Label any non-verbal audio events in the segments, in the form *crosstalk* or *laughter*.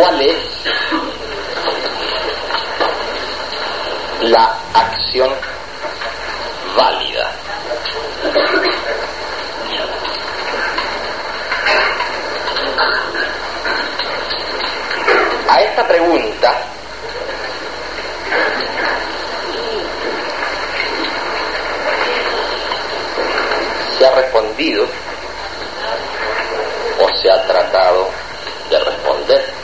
¿Cuál es la acción válida? A esta pregunta se ha respondido o se ha tratado de responder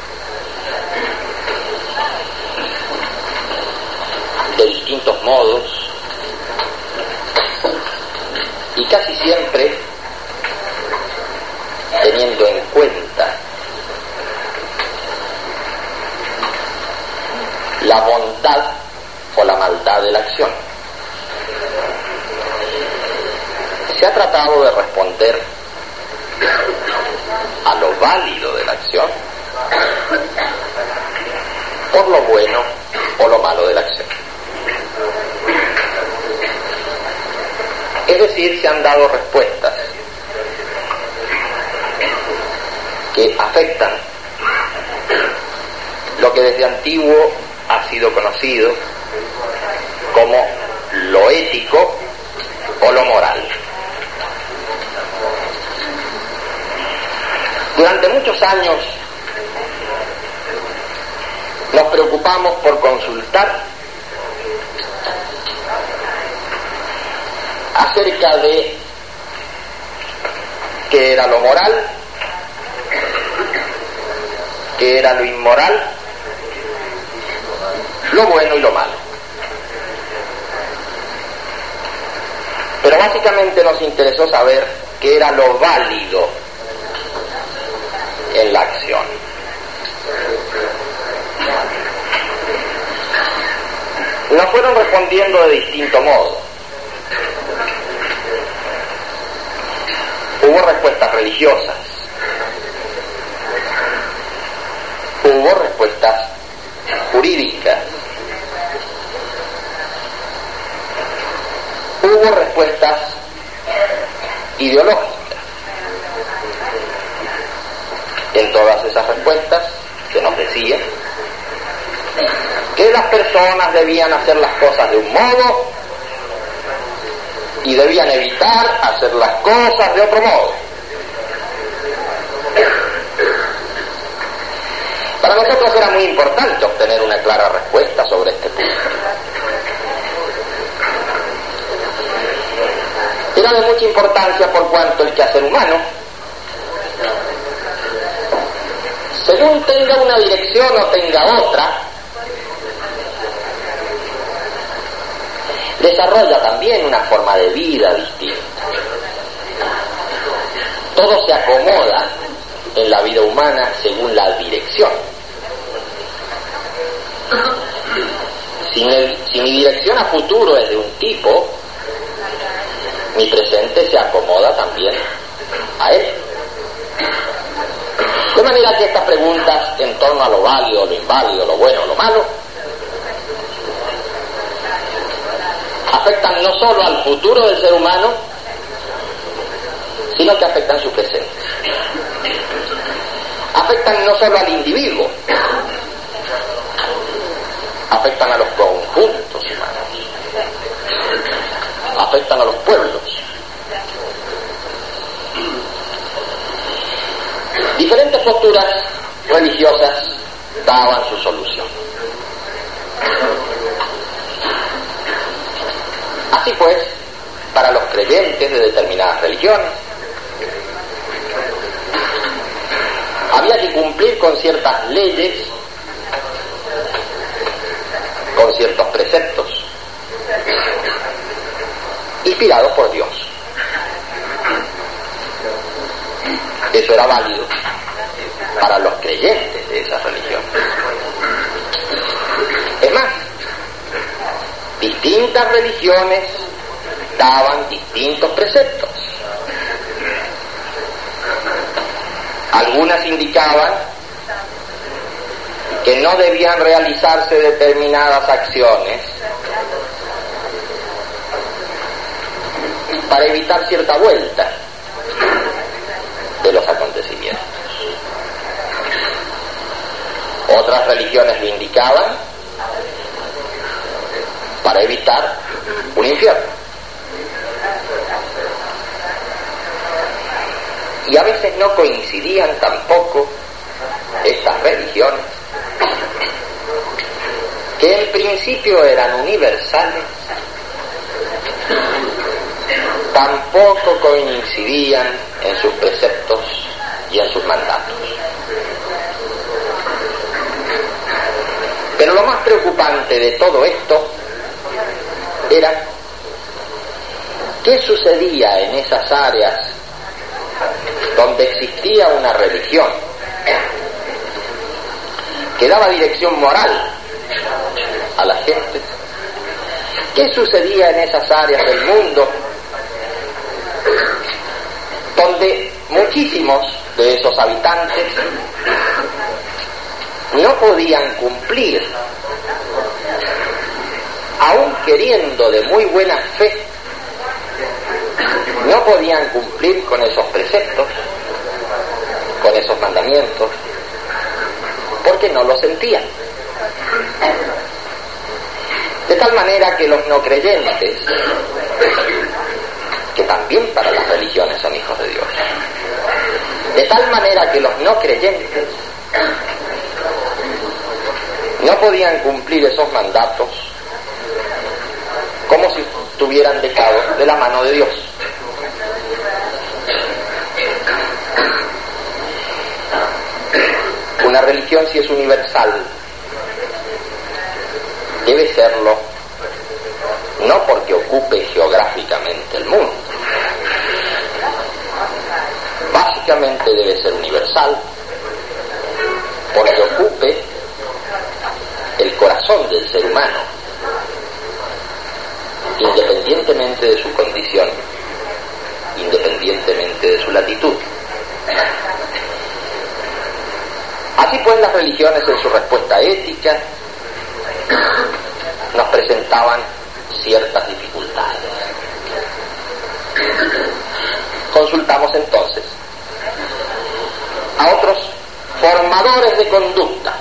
de distintos modos y casi siempre teniendo en cuenta la bondad o la maldad de la acción. Se ha tratado de responder a lo válido de la acción por lo bueno o lo malo de la acción. Es decir, se han dado respuestas que afectan lo que desde antiguo ha sido conocido como lo ético o lo moral. Durante muchos años nos preocupamos por consultar acerca de qué era lo moral, qué era lo inmoral, lo bueno y lo malo. Pero básicamente nos interesó saber qué era lo válido en la acción. Nos fueron respondiendo de distinto modo. Hubo respuestas religiosas. Hubo respuestas jurídicas. Hubo respuestas ideológicas. En todas esas respuestas se nos decía que las personas debían hacer las cosas de un modo y debían evitar hacer las cosas de otro modo. Para nosotros era muy importante obtener una clara respuesta sobre este punto. Era de mucha importancia por cuanto el quehacer humano, según tenga una dirección o tenga otra, desarrolla también una forma de vida distinta. Todo se acomoda en la vida humana según la dirección. Si mi, dirección a futuro es de un tipo, mi presente se acomoda también a él. De manera que estas preguntas en torno a lo válido, lo inválido, lo bueno, lo malo, afectan no solo al futuro del ser humano, sino que afectan su presente. Afectan no solo al individuo, afectan a los afectan a los pueblos. Diferentes posturas religiosas daban su solución. Así pues, para los creyentes de determinadas religiones, había que cumplir con ciertas leyes, con ciertos preceptos, inspirados por Dios. Eso era válido para los creyentes de esa religión. Es más, distintas religiones daban distintos preceptos. Algunas indicaban que no debían realizarse determinadas acciones para evitar cierta vuelta de los acontecimientos. Otras religiones lo indicaban para evitar un infierno. Y a veces no coincidían tampoco estas religiones, que en principio eran universales, tampoco coincidían en sus preceptos y en sus mandatos. Pero lo más preocupante de todo esto era qué sucedía en esas áreas donde existía una religión que daba dirección moral a la gente. ¿Qué sucedía en esas áreas del mundo donde muchísimos de esos habitantes no podían cumplir, aun queriendo de muy buena fe, no podían cumplir con esos preceptos, con esos mandamientos, porque no lo sentían. De tal manera que los no creyentes, que también para las religiones son hijos de Dios, de tal manera que los no creyentes no podían cumplir esos mandatos como si estuvieran dejados de la mano de Dios. Una religión si es universal debe serlo no porque ocupe geográficamente el mundo, debe ser universal porque ocupe el corazón del ser humano, independientemente de su condición, independientemente de su latitud. Así pues las religiones en su respuesta ética nos presentaban ciertas dificultades. Consultamos entonces a otros formadores de conducta.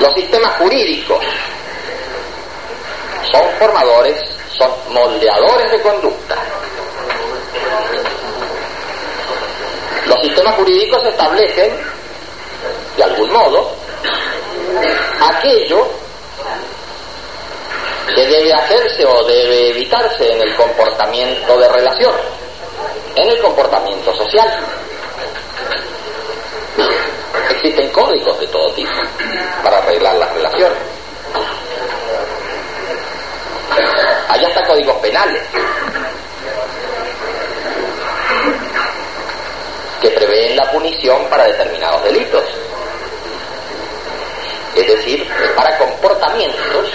Los sistemas jurídicos son formadores, son moldeadores de conducta. Los sistemas jurídicos establecen, de algún modo, aquello que debe hacerse o debe evitarse en el comportamiento de relación, en el comportamiento social. Existen códigos de todo tipo para arreglar las relaciones. Hay hasta códigos penales que prevén la punición para determinados delitos. Es decir, para comportamientos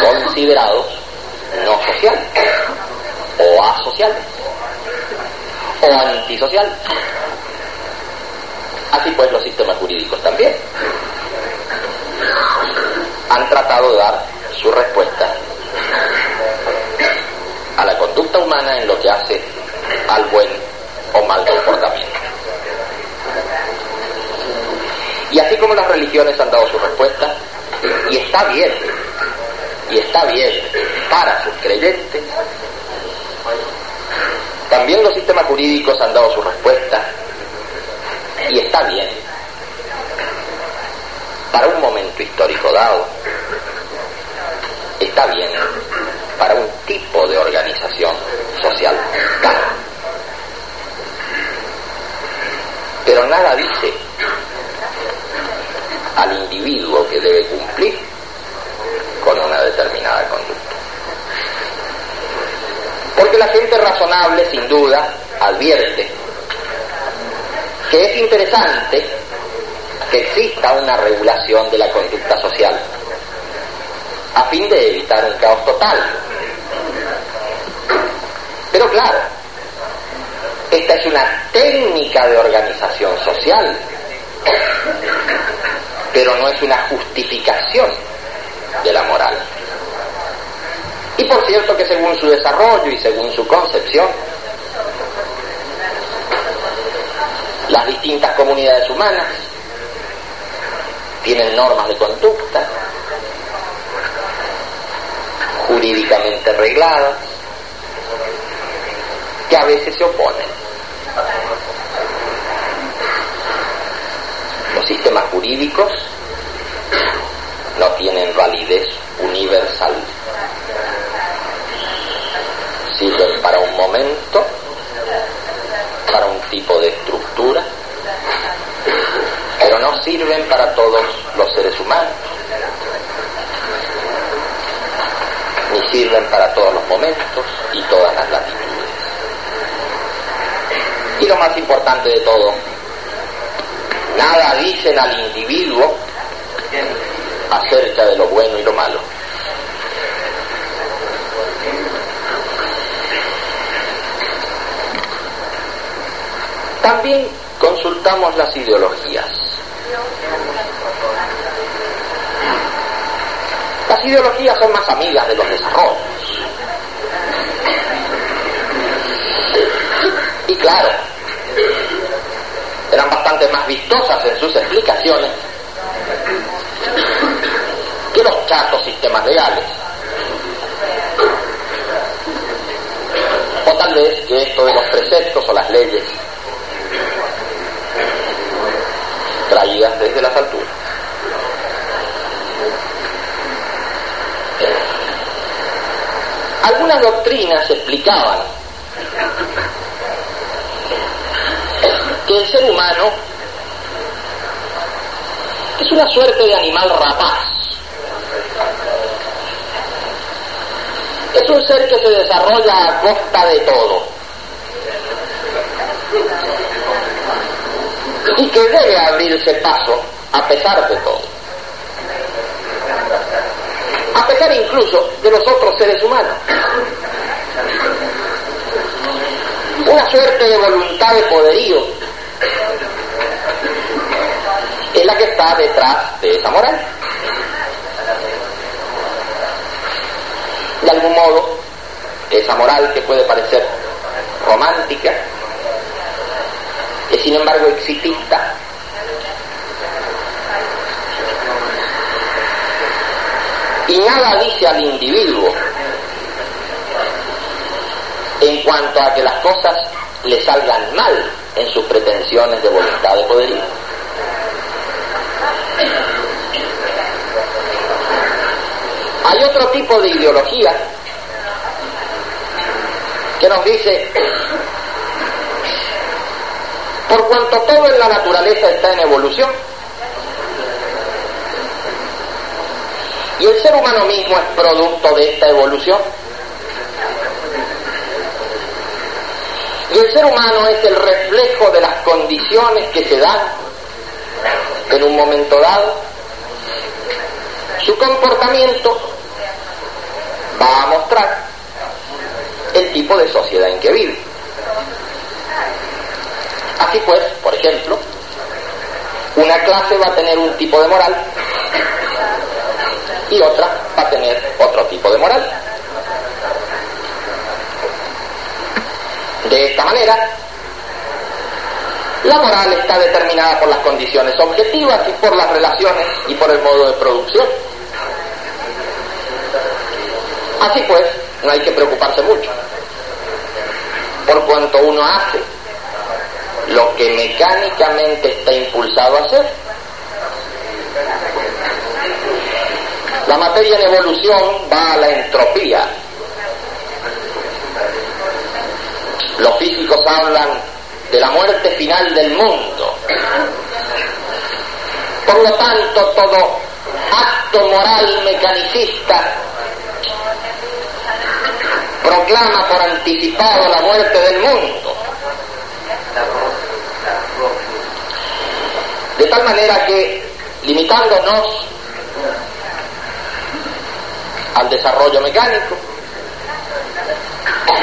considerados no sociales o asociales o antisociales. Así pues los sistemas jurídicos también han tratado de dar su respuesta a la conducta humana en lo que hace al buen o mal comportamiento. Y así como las religiones han dado su respuesta, y está bien, y está bien para sus creyentes, también los sistemas jurídicos han dado su respuesta, y está bien. Para un momento histórico dado, está bien. Para un tipo de organización social Pero nada dice al individuo que debe cumplir con una determinada conducta. Porque la gente razonable, sin duda, advierte que es interesante que exista una regulación de la conducta social a fin de evitar un caos total. Pero claro, esta es una técnica de organización social, pero no es una justificación de la moral. Y por cierto que según su desarrollo y según su concepción, Las distintas comunidades humanas tienen normas de conducta jurídicamente regladas que a veces se oponen. Los sistemas jurídicos no tienen validez universal. Sirven para un momento, para un tipo de estructura, pero no sirven para todos los seres humanos, ni sirven para todos los momentos y todas las latitudes. Y lo más importante de todo, nada dicen al individuo acerca de lo bueno y lo malo. También consultamos las ideologías. Las ideologías son más amigas de los desarrollos. Y claro, eran bastante más vistosas en sus explicaciones que los chatos sistemas legales. O tal vez que esto de los preceptos o las leyes traídas desde las alturas. Algunas doctrinas explicaban que el ser humano es una suerte de animal rapaz. Es un ser que se desarrolla a costa de todo. Y que debe abrirse paso a pesar de todo. A pesar incluso de los otros seres humanos. Una suerte de voluntad de poderío es la que está detrás de esa moral. De algún modo, esa moral que puede parecer romántica, sin embargo exitista. Y nada dice al individuo en cuanto a que las cosas le salgan mal en sus pretensiones de voluntad de poderío. Hay otro tipo de ideología que nos dice, por cuanto todo en la naturaleza está en evolución, y el ser humano mismo es producto de esta evolución, y el ser humano es el reflejo de las condiciones que se dan en un momento dado, su comportamiento va a mostrar el tipo de sociedad en que vive. Así pues, por ejemplo, una clase va a tener un tipo de moral y otra va a tener otro tipo de moral. De esta manera, la moral está determinada por las condiciones objetivas y por las relaciones y por el modo de producción. Así pues, no hay que preocuparse mucho. Por cuanto uno hace lo que mecánicamente está impulsado a hacer. La materia en evolución va a la entropía. Los físicos hablan de la muerte final del mundo. Por lo tanto, todo acto moral mecanicista proclama por anticipado la muerte del mundo. De tal manera que, limitándonos al desarrollo mecánico,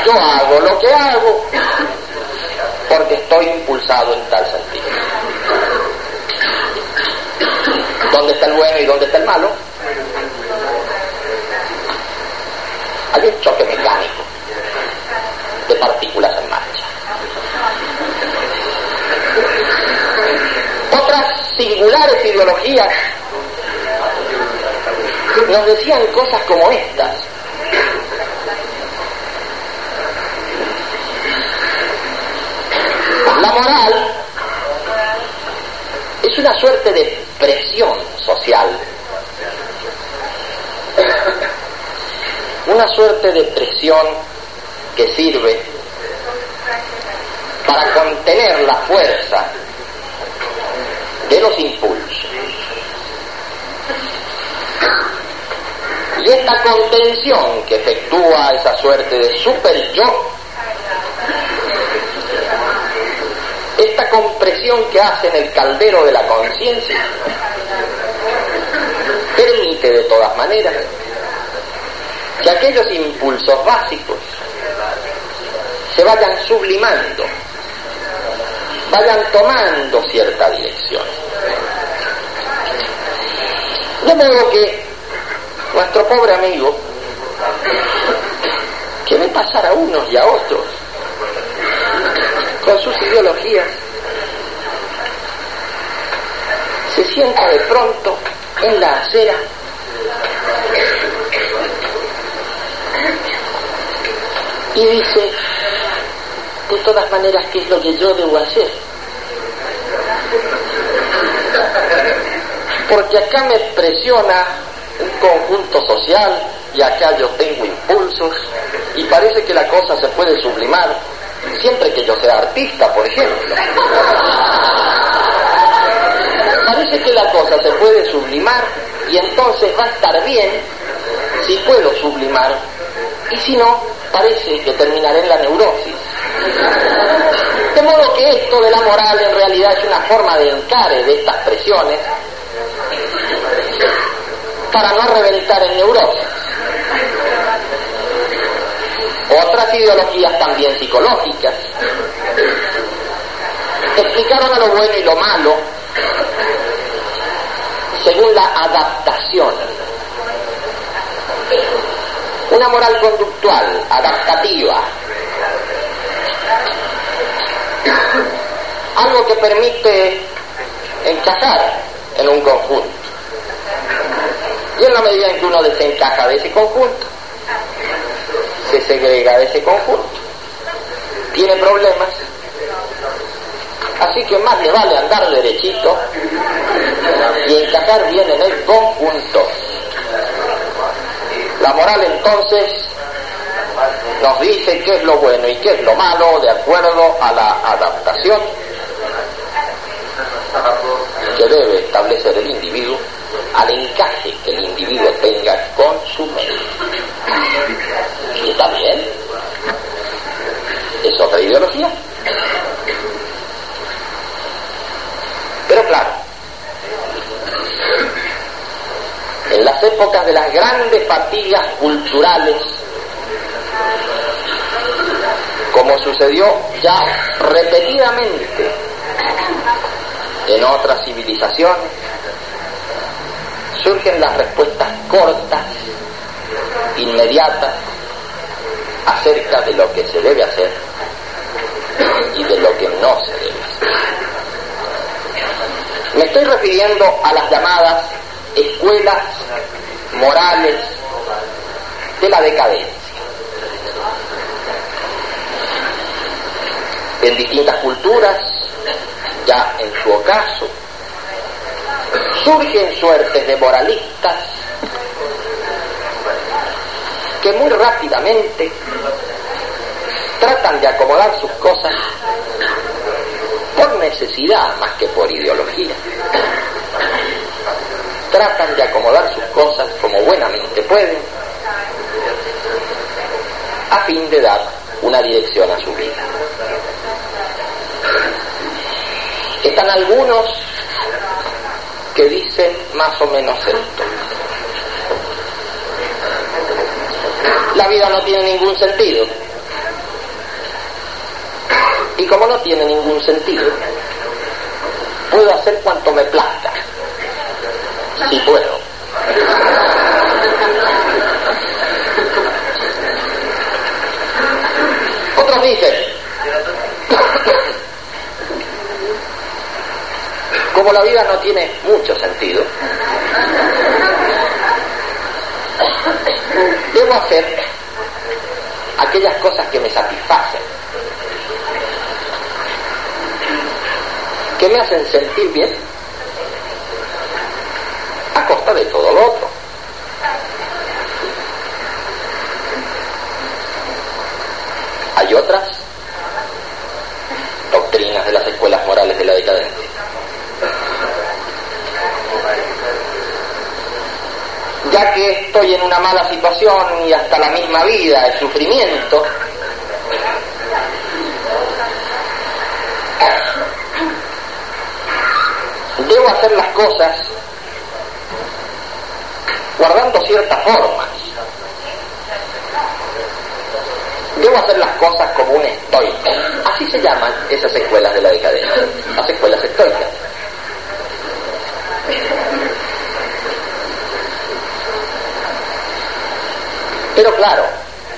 yo hago lo que hago porque estoy impulsado en tal sentido. ¿Dónde está el bueno y dónde está el malo? Hay un choque mecánico de partículas en marcha. Otras singulares ideologías nos decían cosas como estas. La moral es una suerte de presión social, una suerte de presión que sirve para contener la fuerza los impulsos. Y esta contención que efectúa esa suerte de super yo, esta compresión que hace en el caldero de la conciencia, permite de todas maneras que aquellos impulsos básicos se vayan sublimando, vayan tomando cierta dirección. De modo que nuestro pobre amigo, que ve pasar a unos y a otros con sus ideologías, se sienta de pronto en la acera y dice, de todas maneras, ¿qué es lo que yo debo hacer? Porque acá me presiona un conjunto social y acá yo tengo impulsos y parece que la cosa se puede sublimar siempre que yo sea artista, por ejemplo. Parece que la cosa se puede sublimar y entonces va a estar bien si puedo sublimar y si no, parece que terminaré en la neurosis. De modo que esto de la moral en realidad es una forma de encare de estas presiones para no reventar en neurosis. Otras ideologías también psicológicas explicaron lo bueno y lo malo según la adaptación. Una moral conductual, adaptativa, algo que permite encajar en un conjunto. Y en la medida en que uno desencaja de ese conjunto, se segrega de ese conjunto, tiene problemas, así que más le vale andar derechito y encajar bien en el conjunto. La moral entonces nos dice qué es lo bueno y qué es lo malo de acuerdo a la adaptación que debe establecer el individuo al encaje está bien. Es otra ideología. Pero claro, en las épocas de las grandes fatigas culturales, como sucedió ya repetidamente en otras civilizaciones, surgen las respuestas cortas, inmediatas, acerca de lo que se debe hacer y de lo que no se debe hacer. Me estoy refiriendo a las llamadas escuelas morales de la decadencia. En distintas culturas, ya en su ocaso, surgen suertes de moralistas que muy rápidamente tratan de acomodar sus cosas por necesidad más que por ideología. Tratan de acomodar sus cosas como buenamente pueden a fin de dar una dirección a su vida. Están algunos que dicen más o menos esto. La vida no tiene ningún sentido. Y como no tiene ningún sentido, puedo hacer cuanto me plazca. Si puedo. Otros dicen, como la vida no tiene mucho sentido, debo hacer aquellas cosas que me satisfacen, que me hacen sentir bien, a costa de todo lo otro. Hay otras doctrinas de las escuelas morales de la decadencia. Ya que estoy en una mala situación y hasta la misma vida es sufrimiento, hacer las cosas guardando ciertas formas. Debo hacer las cosas como un estoico. Así se llaman esas escuelas de la decadencia, las escuelas estoicas. Pero claro,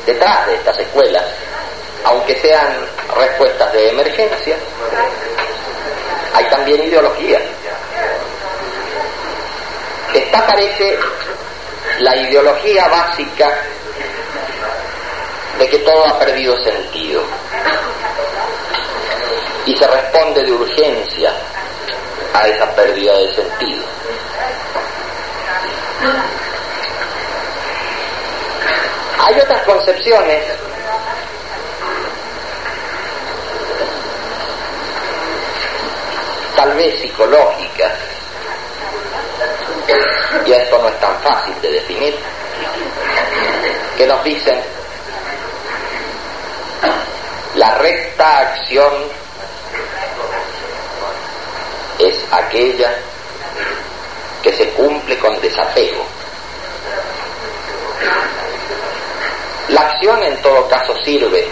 detrás de estas escuelas, aunque sean respuestas de emergencia, hay también ideología. Esta parece la ideología básica de que todo ha perdido sentido. Y se responde de urgencia a esa pérdida de sentido. Hay otras concepciones tal vez psicológicas, y esto no es tan fácil de definir, que nos dicen la recta acción es aquella que se cumple con desapego. La acción en todo caso sirve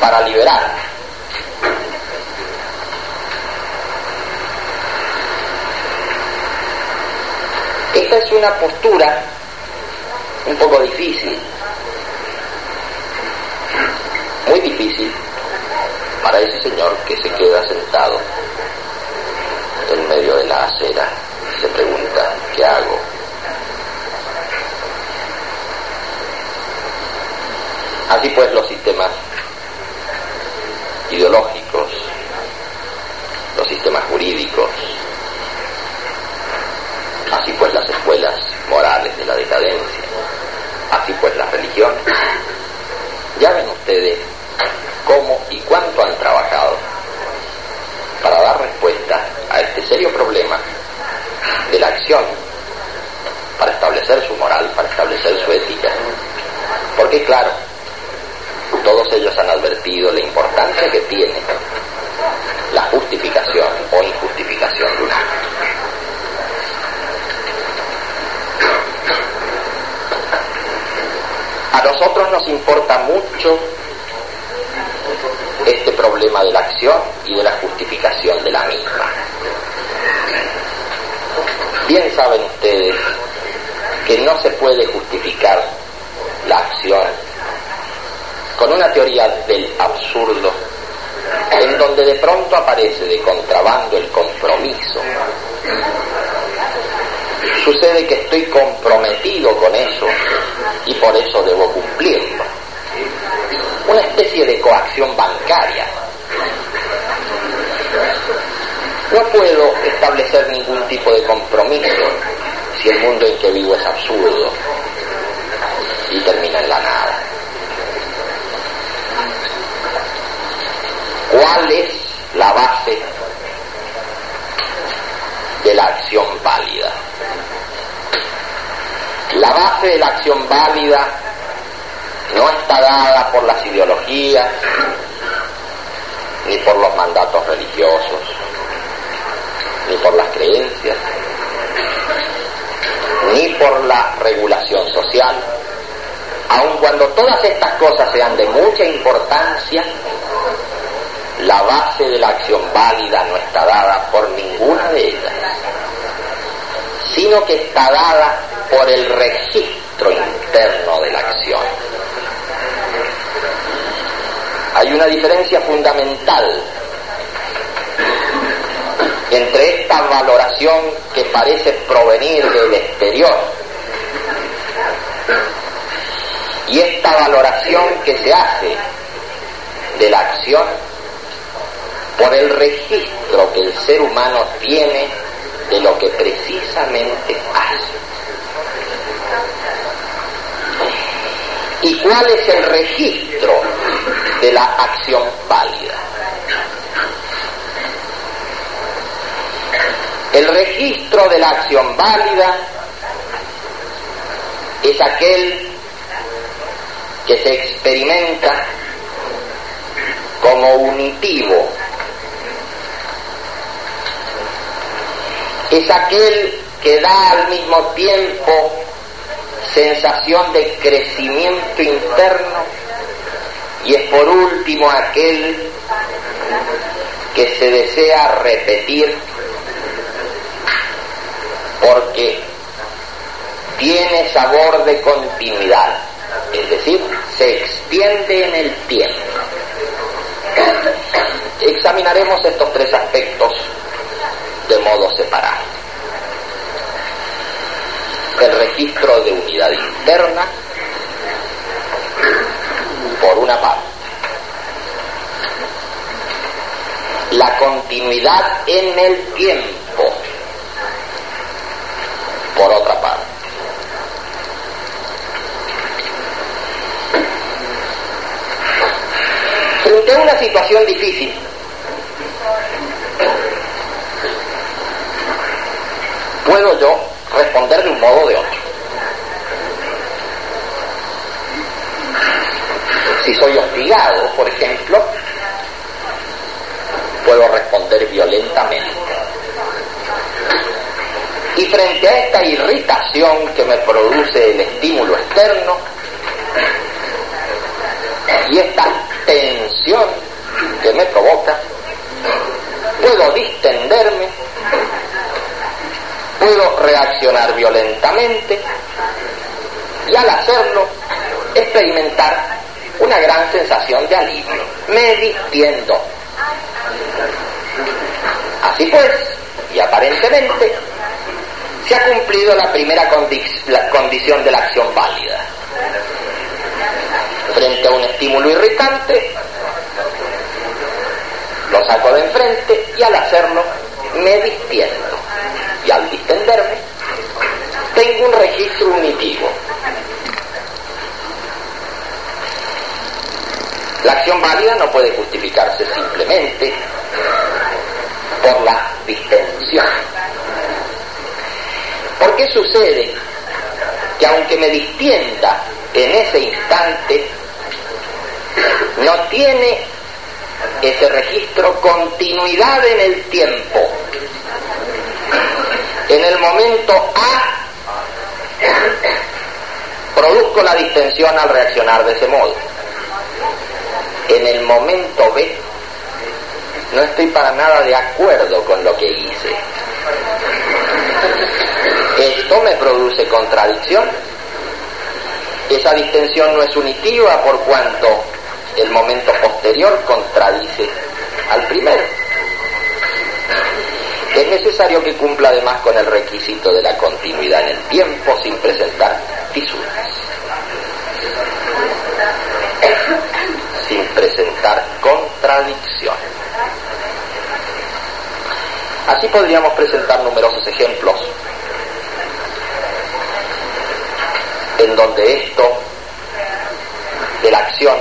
para liberar. Esta es una postura un poco difícil, muy difícil para ese señor que se queda sentado en medio de la acera y se pregunta, ¿qué hago? Así pues los sistemas ideológicos, los sistemas jurídicos, así pues las escuelas morales de la decadencia, así pues las religiones, ya ven ustedes cómo y cuánto han trabajado para dar respuesta a este serio problema de la acción, para establecer su moral, para establecer su ética. Porque claro, todos ellos han advertido la importancia que tiene la justificación o injustificación de un acto. Nosotros nos importa mucho este problema de la acción y de la justificación de la misma. Bien saben ustedes que no se puede justificar la acción con una teoría del absurdo en donde de pronto aparece de contrabando el compromiso. Sucede que estoy comprometido con eso y por eso debo cumplirlo. Una especie de coacción bancaria. No puedo establecer ningún tipo de compromiso si el mundo en que vivo es absurdo y termina en la nada. ¿Cuál es la base de la acción válida? La base de la acción válida no está dada por las ideologías ni por los mandatos religiosos, ni por las creencias, ni por la regulación social, aun cuando todas estas cosas sean de mucha importancia, la base de la acción válida no está dada por ninguna de ellas, sino que está dada por el registro interno de la acción. Hay una diferencia fundamental entre esta valoración que parece provenir del exterior y esta valoración que se hace de la acción por el registro que el ser humano tiene de lo que precisamente hace. ¿Y cuál es el registro de la acción válida? El registro de la acción válida es aquel que se experimenta como unitivo. Es aquel que da al mismo tiempo sensación de crecimiento interno y es por último aquel que se desea repetir porque tiene sabor de continuidad, es decir, se extiende en el tiempo. *clears throat* Examinaremos estos tres aspectos de modo separado. El registro de unidad interna, por una parte. La continuidad en el tiempo, por otra parte. Frente a una situación difícil, puedo yo responder de un modo o de otro. Si soy hostigado, por ejemplo, puedo responder violentamente. Y frente a esta irritación que me produce el estímulo externo y esta tensión que me provoca, puedo distenderme, puedo reaccionar violentamente y al hacerlo experimentar una gran sensación de alivio. Me distiendo. Así pues, y aparentemente, se ha cumplido la primera condición de la acción válida. Frente a un estímulo irritante, lo saco de enfrente y al hacerlo me distiendo. Y al distenderme, tengo un registro unitivo. La acción válida no puede justificarse simplemente por la distensión. ¿Por qué sucede que aunque me distienda en ese instante, no tiene ese registro continuidad en el tiempo? En el momento A, produzco la distensión al reaccionar de ese modo. En el momento B, no estoy para nada de acuerdo con lo que hice. Esto me produce contradicción. Esa distensión no es unitiva por cuanto el momento posterior contradice al primero. Es necesario que cumpla además con el requisito de la continuidad en el tiempo sin presentar fisuras, sin presentar contradicción. Así podríamos presentar numerosos ejemplos en donde esto de la acción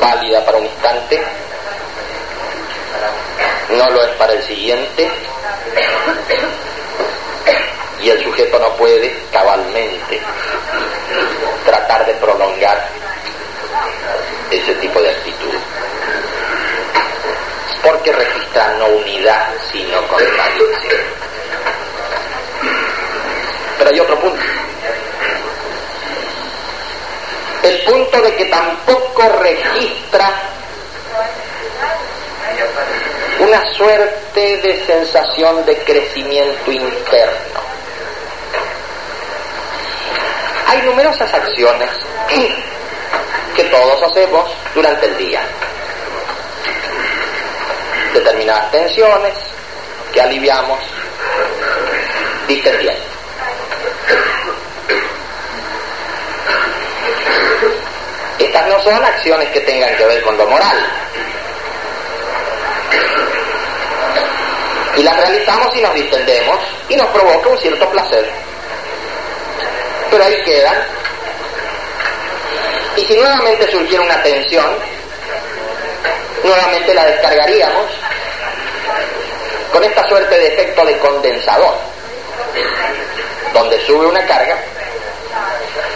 válida para un instante no lo es para el siguiente. Y el sujeto no puede cabalmente tratar de prolongar ese tipo de actitud. Porque registra no unidad sino contradicción pero hay otro punto. El punto de que tampoco registra una suerte de sensación de crecimiento interno. Hay numerosas acciones que todos hacemos durante el día. Determinadas tensiones, que aliviamos distendiendo. Estas no son acciones que tengan que ver con lo moral. Y las realizamos y nos distendemos y nos provoca un cierto placer. Pero ahí quedan. Y si nuevamente surgiera una tensión, nuevamente la descargaríamos con esta suerte de efecto de condensador, donde sube una carga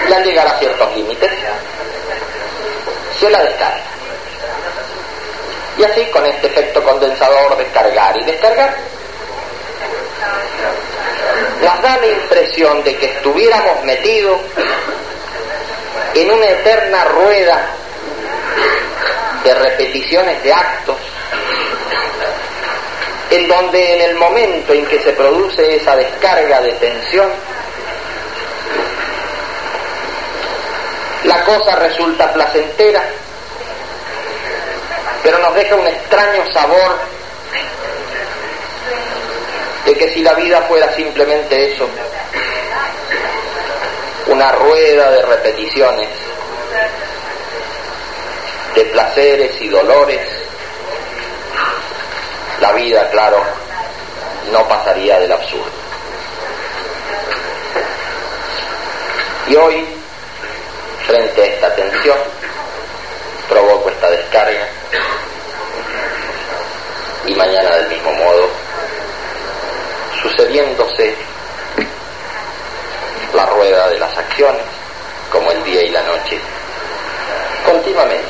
y al llegar a ciertos límites se la descarga. Y así con este efecto condensador de cargar y descargar, nos da la impresión de que estuviéramos metidos en una eterna rueda de repeticiones de actos, en donde en el momento en que se produce esa descarga de tensión, la cosa resulta placentera, pero nos deja un extraño sabor de que si la vida fuera simplemente eso, una rueda de repeticiones, de placeres y dolores, la vida, claro, no pasaría del absurdo. Y hoy, frente a esta tensión, esta descarga y mañana del mismo modo, sucediéndose la rueda de las acciones, como el día y la noche, continuamente.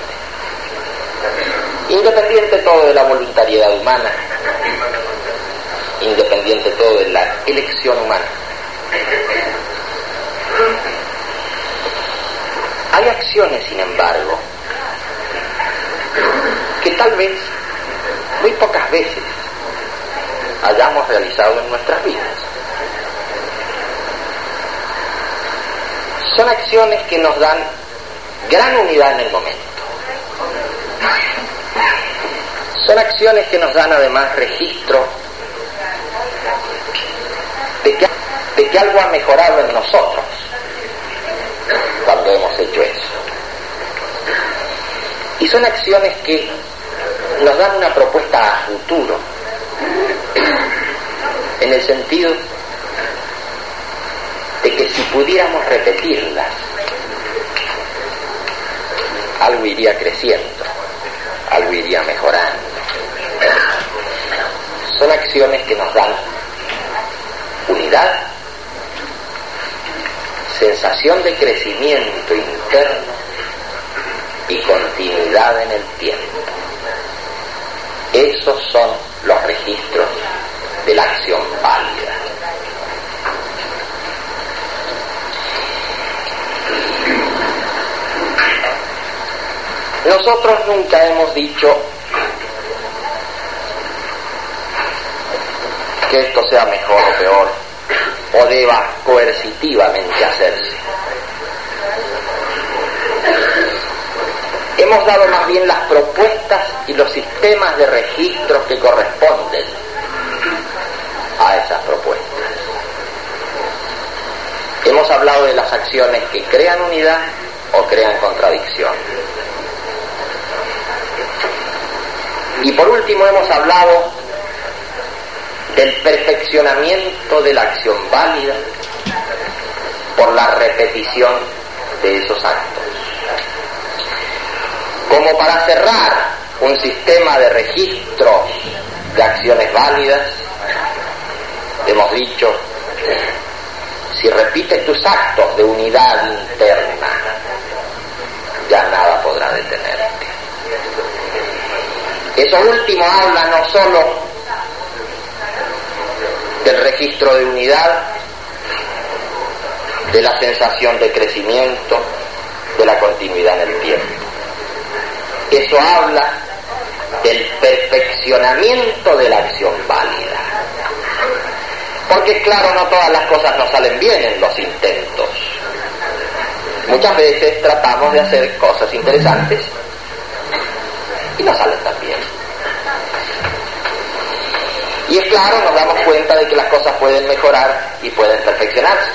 Independiente todo de la voluntariedad humana, independiente todo de la elección humana. Hay acciones, sin embargo, tal vez, muy pocas veces, hayamos realizado en nuestras vidas. Son acciones que nos dan gran unidad en el momento. Son acciones que nos dan además registro de que, de que algo ha mejorado en nosotros cuando hemos hecho eso. Y son acciones que nos dan una propuesta a futuro, en el sentido de que si pudiéramos repetirlas, algo iría creciendo, algo iría mejorando. Son acciones que nos dan unidad, sensación de crecimiento interno y continuidad en el tiempo. Esos son los registros de la acción válida. Nosotros nunca hemos dicho que esto sea mejor o peor, o deba coercitivamente hacerse. Hemos dado más bien las propuestas y los sistemas de registros que corresponden a esas propuestas. Hemos hablado de las acciones que crean unidad o crean contradicción. Y por último hemos hablado del perfeccionamiento de la acción válida por la repetición de esos actos. Como para cerrar un sistema de registros de acciones válidas, hemos dicho, si repites tus actos de unidad interna, ya nada podrá detenerte. Eso último habla no solo del registro de unidad, de la sensación de crecimiento, de la continuidad en el tiempo. Eso habla del perfeccionamiento de la acción válida. Porque claro, no todas las cosas nos salen bien en los intentos. Muchas veces tratamos de hacer cosas interesantes y no salen tan bien. Y es claro, nos damos cuenta de que las cosas pueden mejorar y pueden perfeccionarse.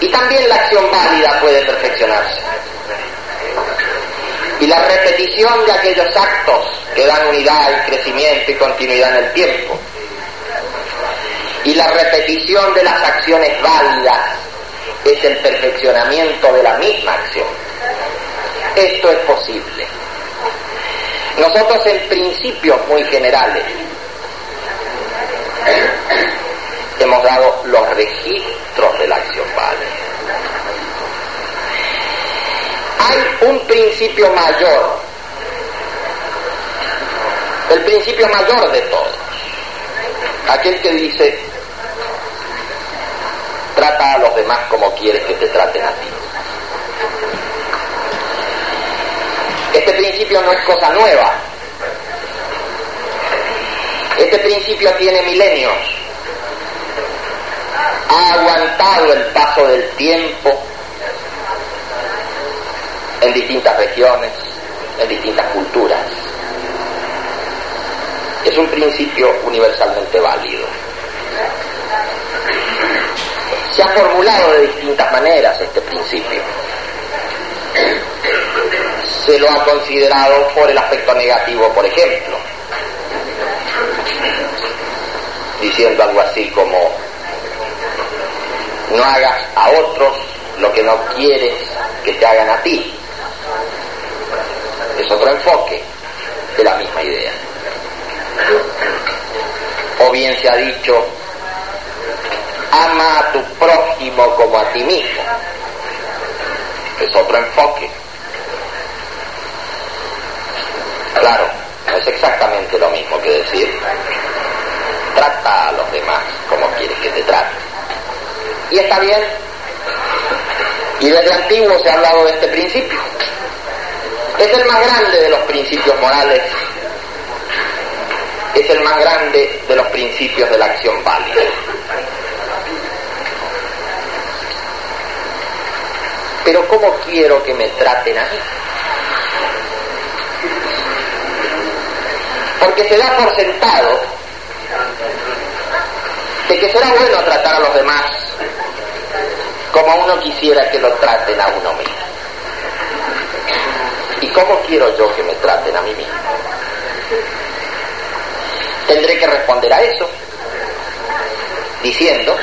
Y también la acción válida puede perfeccionarse. Y la repetición de aquellos actos que dan unidad y crecimiento y continuidad en el tiempo. Y la repetición de las acciones válidas es el perfeccionamiento de la misma acción. Esto es posible. Nosotros en principios muy generales hemos dado los registros de la acción válida. Hay un principio mayor, el principio mayor de todos, aquel que dice, trata a los demás como quieres que te traten a ti. Este principio no es cosa nueva. Este principio tiene milenios. Ha aguantado el paso del tiempo en distintas regiones, en distintas culturas. Es un principio universalmente válido. Se ha formulado de distintas maneras este principio se lo ha considerado por el aspecto negativo, por ejemplo, diciendo algo así como, no hagas a otros lo que no quieres que te hagan a ti. Es otro enfoque de la misma idea. O bien se ha dicho, ama a tu prójimo como a ti mismo. Es otro enfoque Claro, es exactamente lo mismo que decir, trata a los demás como quieres que te traten. Y está bien. Y desde antiguo se ha hablado de este principio. Es el más grande de los principios morales. Es el más grande de los principios de la acción válida. Pero ¿cómo quiero que me traten a mí? porque se da por sentado de que será bueno tratar a los demás como uno quisiera que lo traten a uno mismo. ¿Y cómo quiero yo que me traten a mí mismo? Tendré que responder a eso diciendo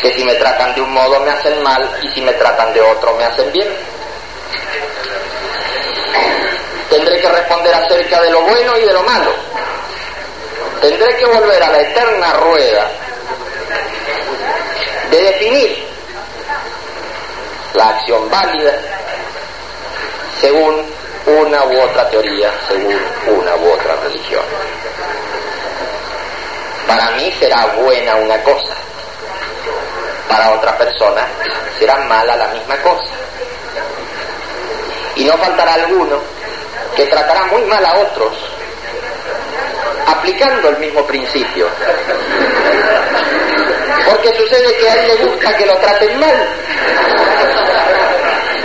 que si me tratan de un modo me hacen mal y si me tratan de otro me hacen bien. Tendré que responder acerca de lo bueno y de lo malo. Tendré que volver a la eterna rueda de definir la acción válida según una u otra teoría, según una u otra religión. Para mí será buena una cosa, para otra persona será mala la misma cosa. Y no faltará alguno que tratará muy mal a otros, aplicando el mismo principio. Porque sucede que a él le gusta que lo traten mal.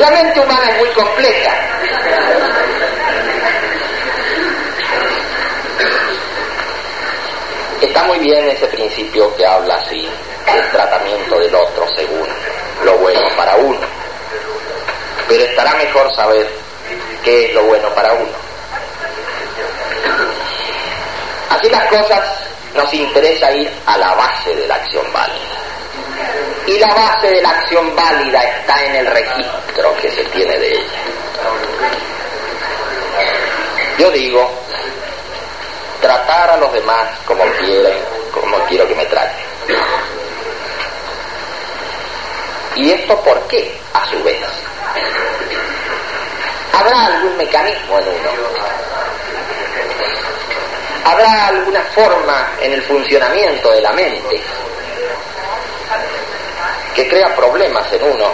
La mente humana es muy compleja. Está muy bien ese principio que habla así, del tratamiento del otro según lo bueno para uno. Pero estará mejor saber qué es lo bueno para uno. Así las cosas, nos interesa ir a la base de la acción válida. Y la base de la acción válida está en el registro que se tiene de ella. Yo digo, tratar a los demás como quieren, como quiero que me traten. ¿Y esto por qué, a su vez? ¿Habrá algún mecanismo en uno? ¿Habrá alguna forma en el funcionamiento de la mente que crea problemas en uno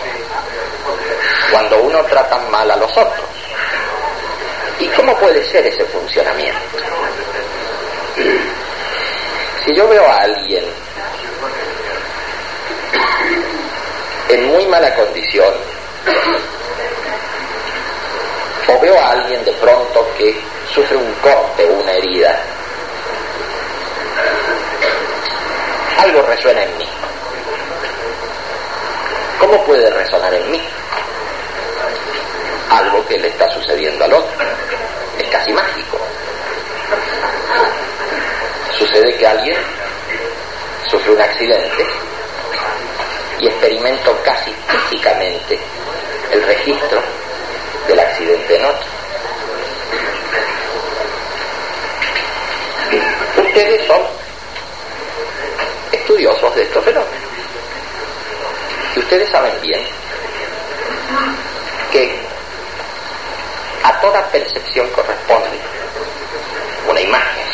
cuando uno trata mal a los otros. ¿Y cómo puede ser ese funcionamiento? Si yo veo a alguien en muy mala condición, o veo a alguien de pronto que sufre un corte o una herida, algo resuena en mí. ¿Cómo puede resonar en mí? Algo que le está sucediendo al otro. Es casi mágico. Sucede que alguien sufre un accidente y experimento casi físicamente el registro del accidente en otro. Ustedes son estudiosos de estos fenómenos. Ustedes saben bien que a toda percepción corresponde una imagen.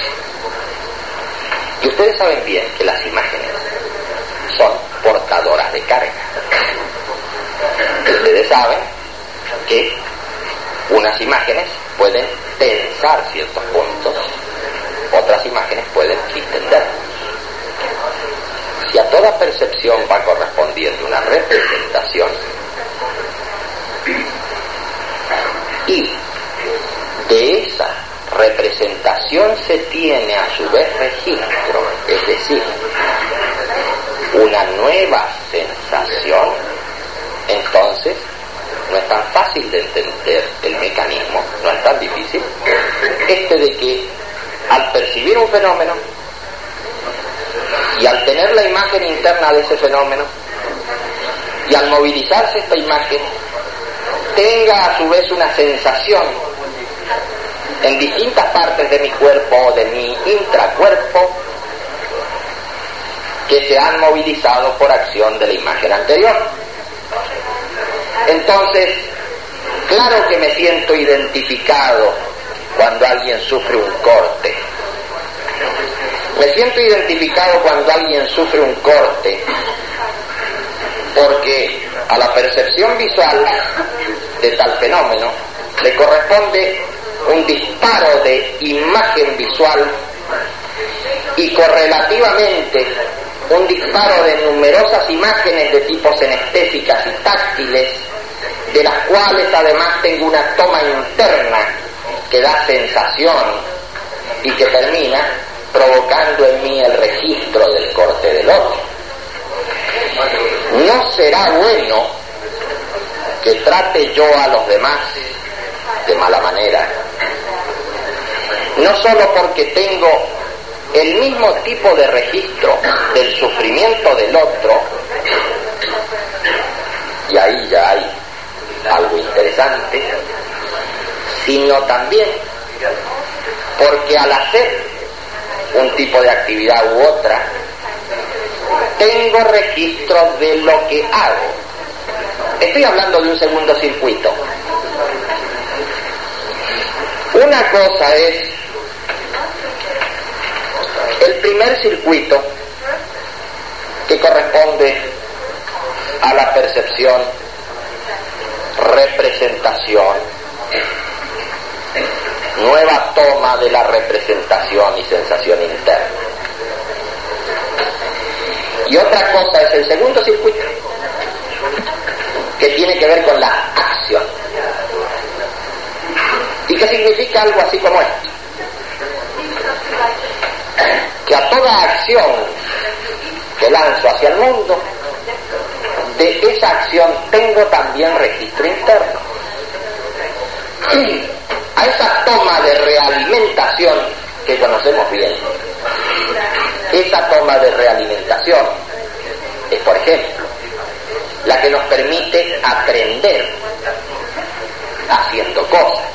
Y ustedes saben bien que las imágenes son portadoras de carga. Ustedes saben que unas imágenes pueden tensar ciertos puntos, otras imágenes pueden distender. Si a toda percepción va correspondiendo una representación, y de esa representación se tiene a su vez registro, es decir, una nueva sensación, entonces no es tan fácil de entender el mecanismo, no es tan difícil, este de que al percibir un fenómeno y al tener la imagen interna de ese fenómeno y al movilizarse esta imagen, tenga a su vez una sensación en distintas partes de mi cuerpo o de mi intracuerpo que se han movilizado por acción de la imagen anterior. Entonces, claro que me siento identificado cuando alguien sufre un corte. Me siento identificado cuando alguien sufre un corte, porque a la percepción visual de tal fenómeno le corresponde un disparo de imagen visual y correlativamente un disparo de numerosas imágenes de tipo senestésicas y táctiles, de las cuales además tengo una toma interna que da sensación y que termina provocando en mí el registro del corte del otro. No será bueno que trate yo a los demás de mala manera, no solo porque tengo el mismo tipo de registro del sufrimiento del otro, y ahí ya hay algo interesante, sino también porque al hacer un tipo de actividad u otra, tengo registro de lo que hago. Estoy hablando de un segundo circuito. Una cosa es el primer circuito que corresponde a la percepción, representación, nueva toma de la representación y sensación interna. Y otra cosa es el segundo circuito, que tiene que ver con la acción. ¿Y que significa algo así como esto? Que a toda acción que lanzo hacia el mundo, de esa acción tengo también registro interno. *clears throat* A esa toma de realimentación que conocemos bien, esa toma de realimentación es, por ejemplo, la que nos permite aprender haciendo cosas.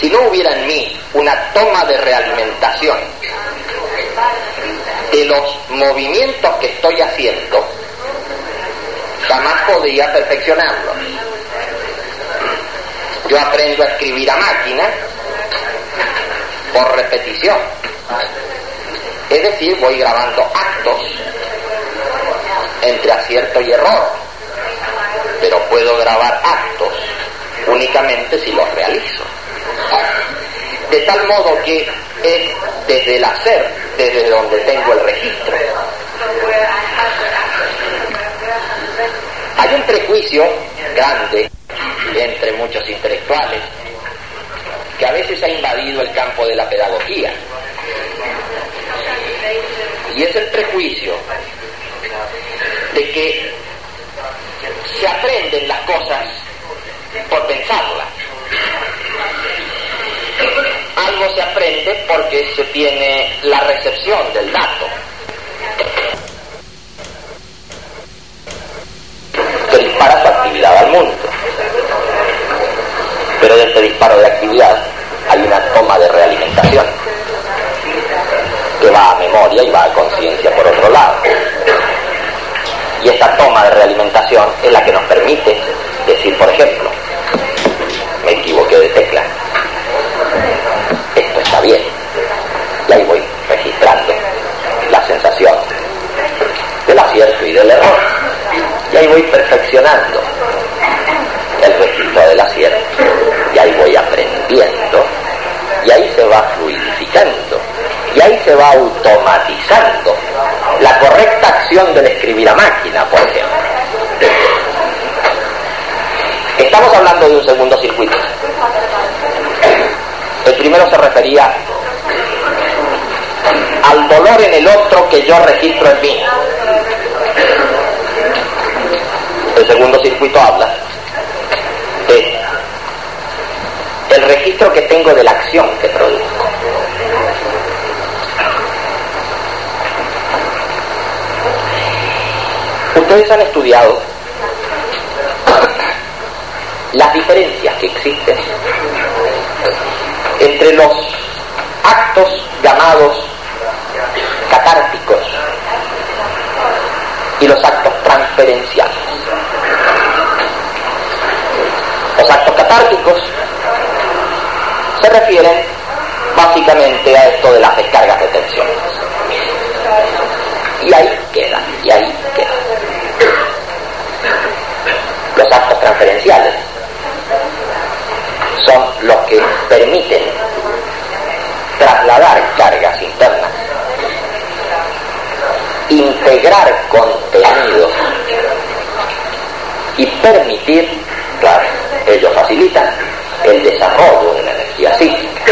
Si no hubiera en mí una toma de realimentación de los movimientos que estoy haciendo, jamás podría perfeccionarlos. Yo aprendo a escribir a máquina por repetición. Es decir, voy grabando actos entre acierto y error, pero puedo grabar actos únicamente si los realizo. De tal modo que es desde el hacer, desde donde tengo el registro. Hay un prejuicio grande entre muchos intelectuales que a veces ha invadido el campo de la pedagogía. y es el prejuicio de que se aprenden las cosas por pensarlas. Algo se aprende porque se tiene la recepción del dato. Que dispara su actividad al mundo. Pero de este disparo de actividad hay una toma de realimentación que va a memoria y va a va automatizando la correcta acción del escribir a máquina, por ejemplo. Estamos hablando de un segundo circuito. El primero se refería al dolor en el otro que yo registro en mí. El segundo circuito habla de el registro que tengo de la acción que produzco. Ustedes han estudiado las diferencias que existen entre los actos llamados catárticos y los actos transferenciales. Los actos catárticos se refieren básicamente a esto de las descargas de tensión. Y ahí queda, y ahí queda. Los actos transferenciales son los que permiten trasladar cargas internas, integrar contenidos y permitir, claro, ellos facilitan el desarrollo de la energía psíquica.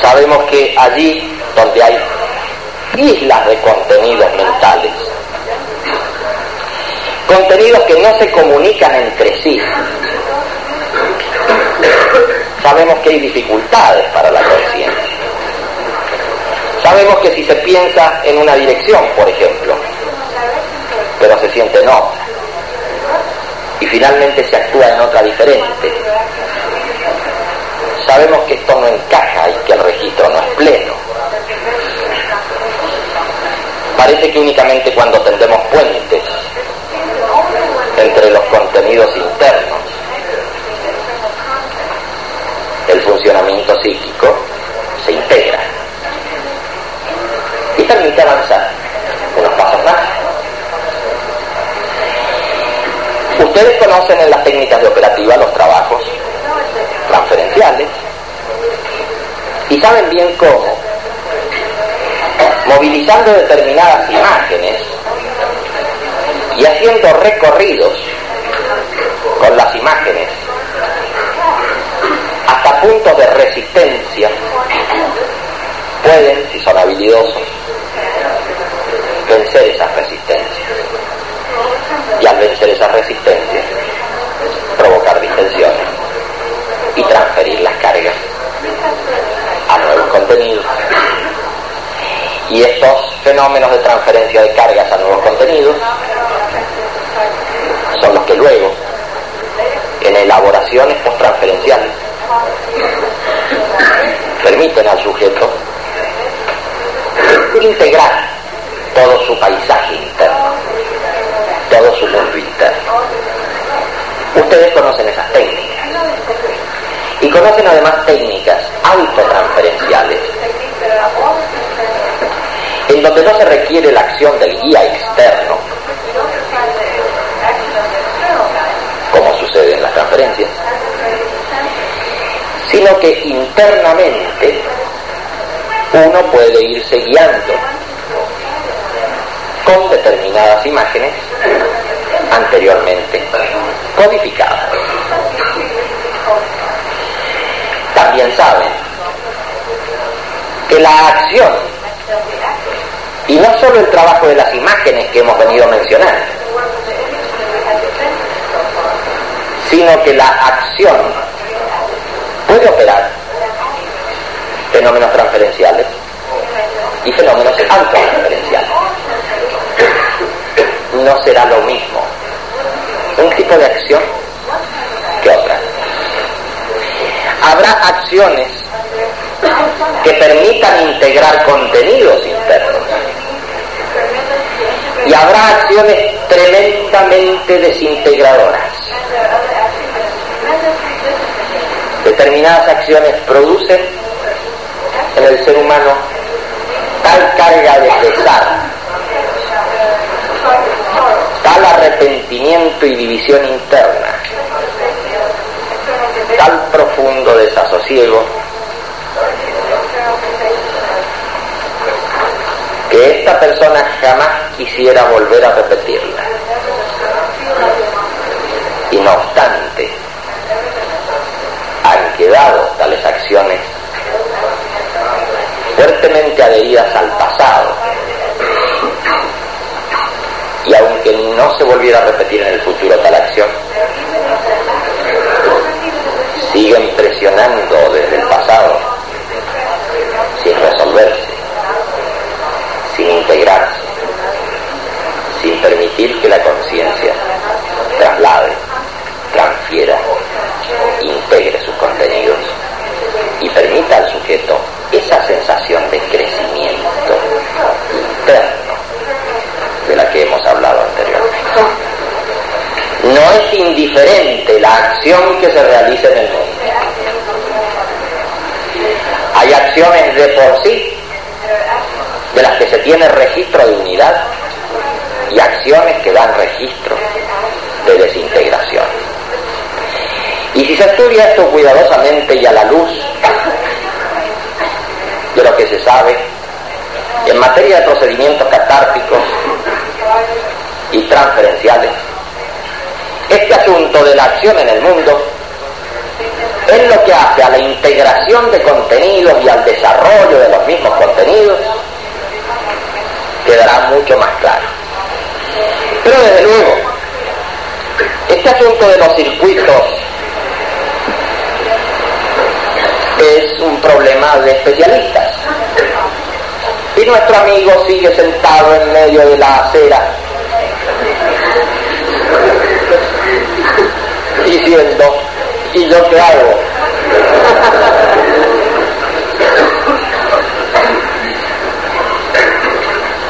Sabemos que allí donde hay islas de contenidos mentales, contenidos que no se comunican entre sí, sabemos que hay dificultades para la conciencia. Sabemos que si se piensa en una dirección, por ejemplo, pero se siente en otra, y finalmente se actúa en otra diferente, sabemos que esto no encaja y que el registro no es pleno. Parece que únicamente cuando tendemos puentes entre los contenidos internos el funcionamiento psíquico se integra y permite avanzar unos pasos más. Ustedes conocen en las técnicas de operativa los trabajos transferenciales y saben bien cómo, movilizando determinadas imágenes y haciendo recorridos con las imágenes hasta puntos de resistencia, pueden, si son habilidosos, vencer esas resistencias. Y al vencer esas resistencias, provocar distensiones y transferir las cargas a nuevos contenidos. Y estos fenómenos de transferencia de cargas a nuevos contenidos son los que luego, en elaboraciones post-transferenciales, permiten al sujeto integrar todo su paisaje interno, todo su mundo interno. Ustedes conocen esas técnicas y conocen además técnicas autotransferenciales en donde no se requiere la acción del guía externo, como sucede en las transferencias, sino que internamente uno puede irse guiando determinadas imágenes anteriormente codificadas. También saben que la acción Y no solo el trabajo de las imágenes que hemos venido mencionando, sino que la acción puede operar fenómenos transferenciales y fenómenos autotransferenciales. No será lo mismo un tipo de acción que otra. Habrá acciones que permitan integrar contenidos internos y habrá acciones tremendamente desintegradoras. Determinadas acciones producen en el ser humano tal carga de pesar, tal arrepentimiento y división interna, tal profundo desasosiego, que esta persona jamás quisiera volver a repetirla. Y no obstante, han quedado tales acciones fuertemente adheridas al pasado. Y aunque no se volviera a repetir en el futuro tal acción, siguen presionando desde el pasado sin resolverse, sin integrarse, sin permitir que la conciencia traslade, transfiera, integre sus contenidos y permita al sujeto esa sensación No es indiferente la acción que se realiza en el mundo. Hay acciones de por sí de las que se tiene registro de unidad y acciones que dan registro de desintegración. Y si se estudia esto cuidadosamente y a la luz de lo que se sabe en materia de procedimientos catárticos y transferenciales, este asunto de la acción en el mundo es lo que hace a la integración de contenidos y al desarrollo de los mismos contenidos quedará mucho más claro. Pero desde luego, este asunto de los circuitos es un problema de especialistas. Y nuestro amigo sigue sentado en medio de la acera, diciendo, ¿y yo qué hago?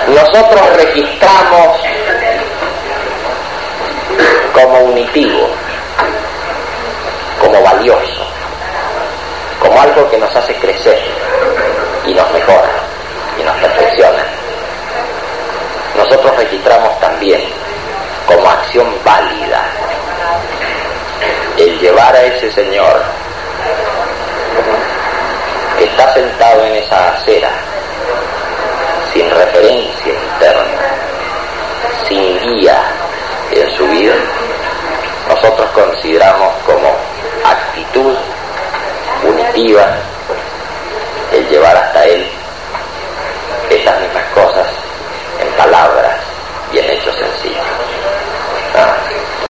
Nosotros registramos como unitivo, como valioso, como algo que nos hace crecer y nos mejora y nos perfecciona. Nosotros registramos también como acción llevar a ese señor que está sentado en esa acera sin referencia interna, sin guía en su vida, nosotros consideramos como actitud unitiva